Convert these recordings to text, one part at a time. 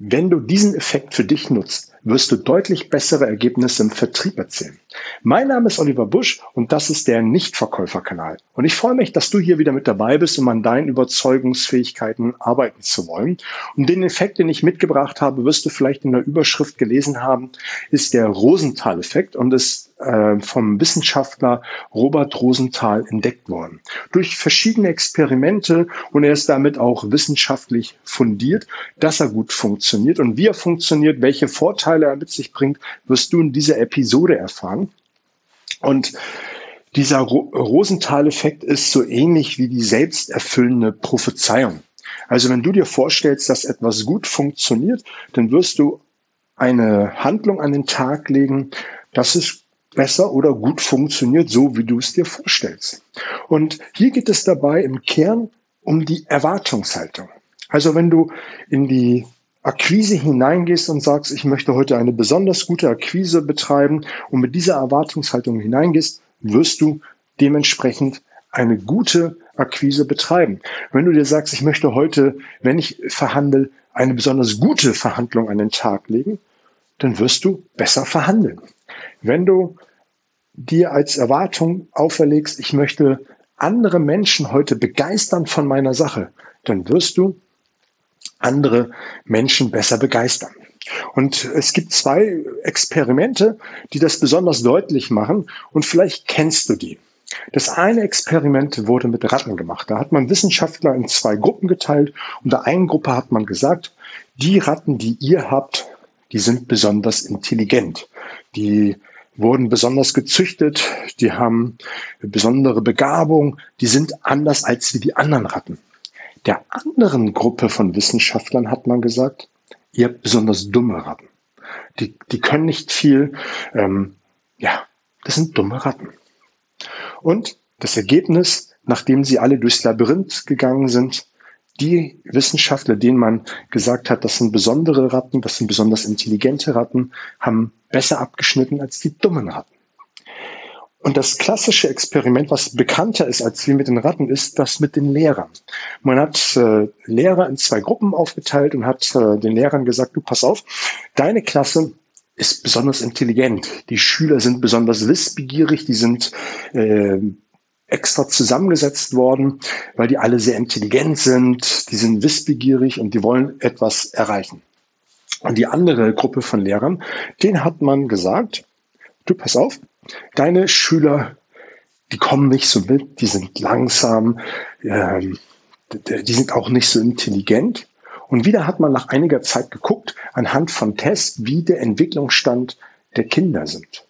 Wenn du diesen Effekt für dich nutzt, wirst du deutlich bessere Ergebnisse im Vertrieb erzielen. Mein Name ist Oliver Busch und das ist der Nichtverkäuferkanal. Und ich freue mich, dass du hier wieder mit dabei bist, um an deinen Überzeugungsfähigkeiten arbeiten zu wollen. Und den Effekt, den ich mitgebracht habe, wirst du vielleicht in der Überschrift gelesen haben, ist der Rosenthal-Effekt und ist äh, vom Wissenschaftler Robert Rosenthal entdeckt worden. Durch verschiedene Experimente und er ist damit auch wissenschaftlich fundiert, dass er gut funktioniert und wie er funktioniert, welche Vorteile er mit sich bringt, wirst du in dieser Episode erfahren. Und dieser Ro Rosenthal-Effekt ist so ähnlich wie die selbsterfüllende Prophezeiung. Also wenn du dir vorstellst, dass etwas gut funktioniert, dann wirst du eine Handlung an den Tag legen, dass es besser oder gut funktioniert, so wie du es dir vorstellst. Und hier geht es dabei im Kern um die Erwartungshaltung. Also wenn du in die Akquise hineingehst und sagst, ich möchte heute eine besonders gute Akquise betreiben und mit dieser Erwartungshaltung hineingehst, wirst du dementsprechend eine gute Akquise betreiben. Wenn du dir sagst, ich möchte heute, wenn ich verhandle, eine besonders gute Verhandlung an den Tag legen, dann wirst du besser verhandeln. Wenn du dir als Erwartung auferlegst, ich möchte andere Menschen heute begeistern von meiner Sache, dann wirst du andere Menschen besser begeistern. Und es gibt zwei Experimente, die das besonders deutlich machen und vielleicht kennst du die. Das eine Experiment wurde mit Ratten gemacht. Da hat man Wissenschaftler in zwei Gruppen geteilt und der einen Gruppe hat man gesagt, die Ratten, die ihr habt, die sind besonders intelligent. Die wurden besonders gezüchtet, die haben besondere Begabung, die sind anders als wie die anderen Ratten. Der anderen Gruppe von Wissenschaftlern hat man gesagt, ihr habt besonders dumme Ratten. Die, die können nicht viel. Ähm, ja, das sind dumme Ratten. Und das Ergebnis, nachdem sie alle durchs Labyrinth gegangen sind, die Wissenschaftler, denen man gesagt hat, das sind besondere Ratten, das sind besonders intelligente Ratten, haben besser abgeschnitten als die dummen Ratten. Und das klassische Experiment, was bekannter ist als wir mit den Ratten, ist das mit den Lehrern. Man hat äh, Lehrer in zwei Gruppen aufgeteilt und hat äh, den Lehrern gesagt, du pass auf, deine Klasse ist besonders intelligent. Die Schüler sind besonders wissbegierig, die sind äh, extra zusammengesetzt worden, weil die alle sehr intelligent sind, die sind wissbegierig und die wollen etwas erreichen. Und die andere Gruppe von Lehrern, denen hat man gesagt, du pass auf, deine Schüler, die kommen nicht so mit, die sind langsam, ähm, die sind auch nicht so intelligent. Und wieder hat man nach einiger Zeit geguckt, anhand von Tests, wie der Entwicklungsstand der Kinder sind.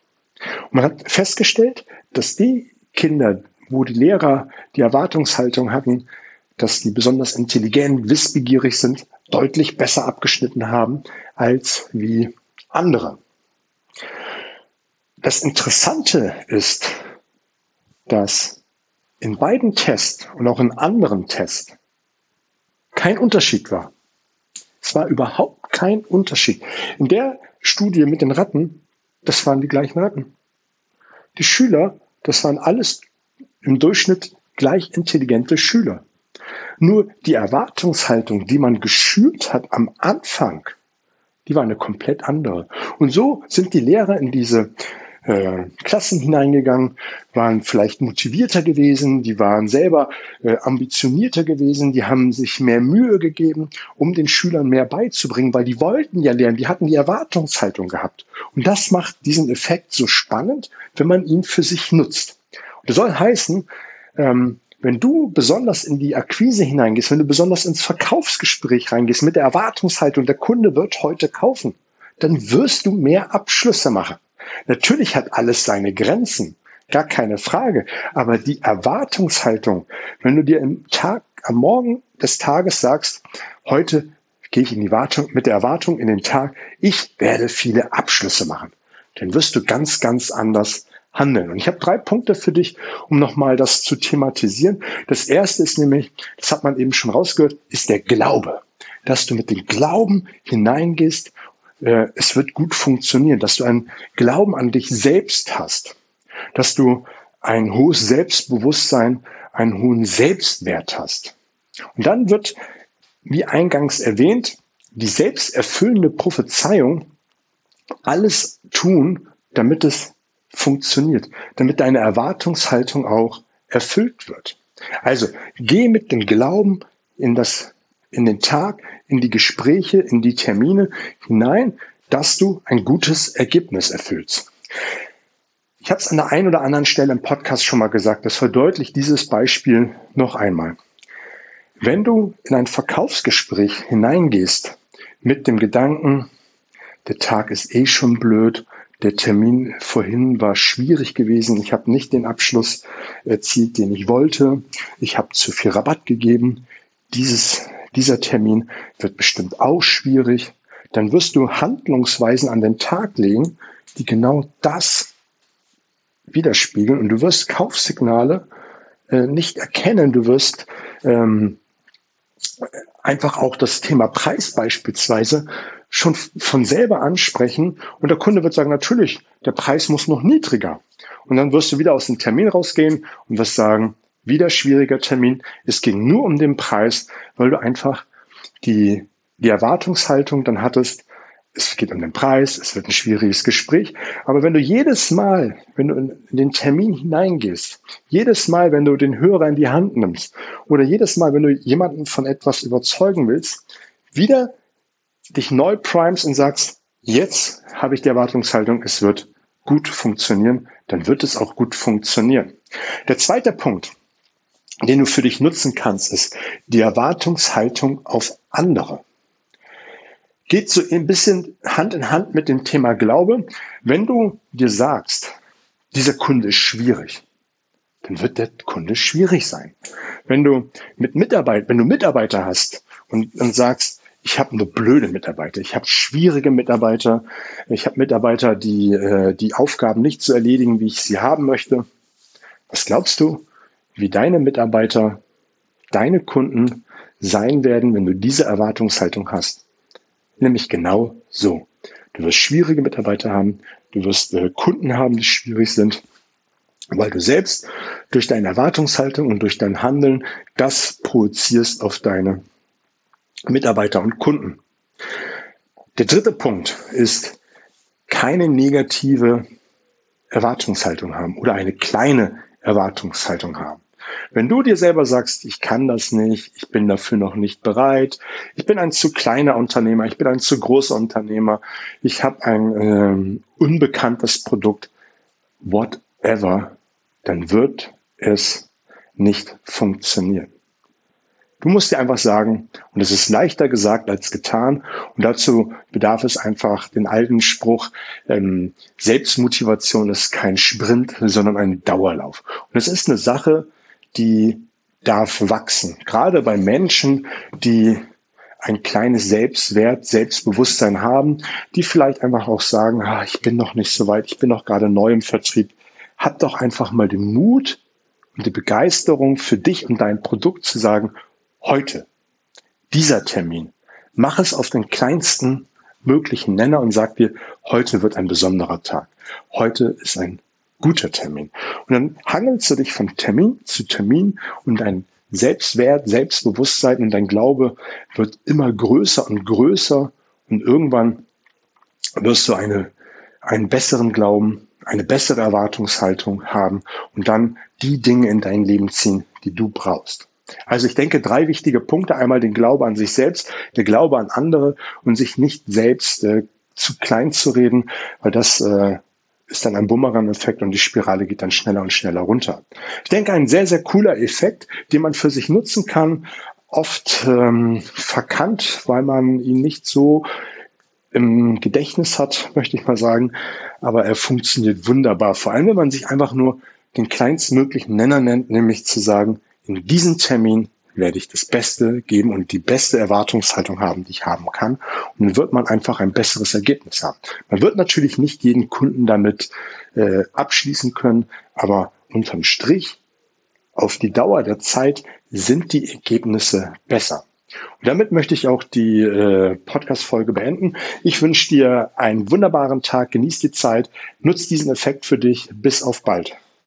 Und man hat festgestellt, dass die Kinder, wo die Lehrer die Erwartungshaltung hatten, dass die besonders intelligent, wissbegierig sind, deutlich besser abgeschnitten haben als wie andere. Das Interessante ist, dass in beiden Tests und auch in anderen Tests kein Unterschied war. Es war überhaupt kein Unterschied. In der Studie mit den Ratten, das waren die gleichen Ratten. Die Schüler, das waren alles im Durchschnitt gleich intelligente Schüler. Nur die Erwartungshaltung, die man geschürt hat am Anfang, die war eine komplett andere. Und so sind die Lehrer in diese äh, Klassen hineingegangen, waren vielleicht motivierter gewesen, die waren selber äh, ambitionierter gewesen, die haben sich mehr Mühe gegeben, um den Schülern mehr beizubringen, weil die wollten ja lernen, die hatten die Erwartungshaltung gehabt. Und das macht diesen Effekt so spannend, wenn man ihn für sich nutzt. Das soll heißen, ähm, wenn du besonders in die Akquise hineingehst, wenn du besonders ins Verkaufsgespräch reingehst mit der Erwartungshaltung, der Kunde wird heute kaufen, dann wirst du mehr Abschlüsse machen. Natürlich hat alles seine Grenzen, gar keine Frage. Aber die Erwartungshaltung, wenn du dir im Tag, am Morgen des Tages sagst, heute gehe ich in die Wartung, mit der Erwartung in den Tag, ich werde viele Abschlüsse machen, dann wirst du ganz, ganz anders handeln. Und ich habe drei Punkte für dich, um nochmal das zu thematisieren. Das erste ist nämlich, das hat man eben schon rausgehört, ist der Glaube. Dass du mit dem Glauben hineingehst äh, es wird gut funktionieren, dass du einen Glauben an dich selbst hast, dass du ein hohes Selbstbewusstsein, einen hohen Selbstwert hast. Und dann wird, wie eingangs erwähnt, die selbsterfüllende Prophezeiung alles tun, damit es funktioniert, damit deine Erwartungshaltung auch erfüllt wird. Also geh mit dem Glauben in das, in den Tag, in die Gespräche, in die Termine hinein, dass du ein gutes Ergebnis erfüllst. Ich habe es an der einen oder anderen Stelle im Podcast schon mal gesagt, das verdeutlicht dieses Beispiel noch einmal. Wenn du in ein Verkaufsgespräch hineingehst mit dem Gedanken, der Tag ist eh schon blöd, der Termin vorhin war schwierig gewesen, ich habe nicht den Abschluss erzielt, den ich wollte, ich habe zu viel Rabatt gegeben, dieses, dieser Termin wird bestimmt auch schwierig, dann wirst du Handlungsweisen an den Tag legen, die genau das widerspiegeln. Und du wirst Kaufsignale äh, nicht erkennen, du wirst ähm, einfach auch das Thema Preis beispielsweise schon von selber ansprechen und der Kunde wird sagen, natürlich, der Preis muss noch niedriger. Und dann wirst du wieder aus dem Termin rausgehen und wirst sagen, wieder schwieriger Termin, es ging nur um den Preis, weil du einfach die, die Erwartungshaltung dann hattest, es geht um den Preis, es wird ein schwieriges Gespräch. Aber wenn du jedes Mal, wenn du in den Termin hineingehst, jedes Mal, wenn du den Hörer in die Hand nimmst oder jedes Mal, wenn du jemanden von etwas überzeugen willst, wieder dich neu primes und sagst, jetzt habe ich die Erwartungshaltung, es wird gut funktionieren, dann wird es auch gut funktionieren. Der zweite Punkt, den du für dich nutzen kannst, ist die Erwartungshaltung auf andere geht so ein bisschen Hand in Hand mit dem Thema Glaube. Wenn du dir sagst, dieser Kunde ist schwierig, dann wird der Kunde schwierig sein. Wenn du mit Mitarbeit, wenn du Mitarbeiter hast und, und sagst, ich habe nur blöde Mitarbeiter, ich habe schwierige Mitarbeiter, ich habe Mitarbeiter, die äh, die Aufgaben nicht so erledigen, wie ich sie haben möchte. Was glaubst du, wie deine Mitarbeiter, deine Kunden sein werden, wenn du diese Erwartungshaltung hast? Nämlich genau so. Du wirst schwierige Mitarbeiter haben, du wirst äh, Kunden haben, die schwierig sind, weil du selbst durch deine Erwartungshaltung und durch dein Handeln das projizierst auf deine Mitarbeiter und Kunden. Der dritte Punkt ist keine negative Erwartungshaltung haben oder eine kleine Erwartungshaltung haben. Wenn du dir selber sagst, ich kann das nicht, ich bin dafür noch nicht bereit, ich bin ein zu kleiner Unternehmer, ich bin ein zu großer Unternehmer, ich habe ein ähm, unbekanntes Produkt, whatever, dann wird es nicht funktionieren. Du musst dir einfach sagen, und es ist leichter gesagt als getan, und dazu bedarf es einfach den alten Spruch, ähm, Selbstmotivation ist kein Sprint, sondern ein Dauerlauf. Und es ist eine Sache, die darf wachsen. Gerade bei Menschen, die ein kleines Selbstwert, Selbstbewusstsein haben, die vielleicht einfach auch sagen, ah, ich bin noch nicht so weit, ich bin noch gerade neu im Vertrieb. Hab doch einfach mal den Mut und die Begeisterung für dich und dein Produkt zu sagen, heute, dieser Termin, mach es auf den kleinsten möglichen Nenner und sag dir, heute wird ein besonderer Tag. Heute ist ein guter Termin. Und dann hangelst du dich von Termin zu Termin und dein Selbstwert, Selbstbewusstsein und dein Glaube wird immer größer und größer und irgendwann wirst du eine, einen besseren Glauben, eine bessere Erwartungshaltung haben und dann die Dinge in dein Leben ziehen, die du brauchst. Also ich denke, drei wichtige Punkte. Einmal den Glaube an sich selbst, der Glaube an andere und sich nicht selbst äh, zu klein zu reden, weil das äh, ist dann ein Bumerang-Effekt und die Spirale geht dann schneller und schneller runter. Ich denke, ein sehr, sehr cooler Effekt, den man für sich nutzen kann, oft ähm, verkannt, weil man ihn nicht so im Gedächtnis hat, möchte ich mal sagen, aber er funktioniert wunderbar. Vor allem, wenn man sich einfach nur den kleinstmöglichen Nenner nennt, nämlich zu sagen, in diesem Termin werde ich das Beste geben und die beste Erwartungshaltung haben, die ich haben kann. Und dann wird man einfach ein besseres Ergebnis haben. Man wird natürlich nicht jeden Kunden damit äh, abschließen können, aber unterm Strich auf die Dauer der Zeit sind die Ergebnisse besser. Und damit möchte ich auch die äh, Podcast-Folge beenden. Ich wünsche dir einen wunderbaren Tag, genieß die Zeit, nutz diesen Effekt für dich. Bis auf bald.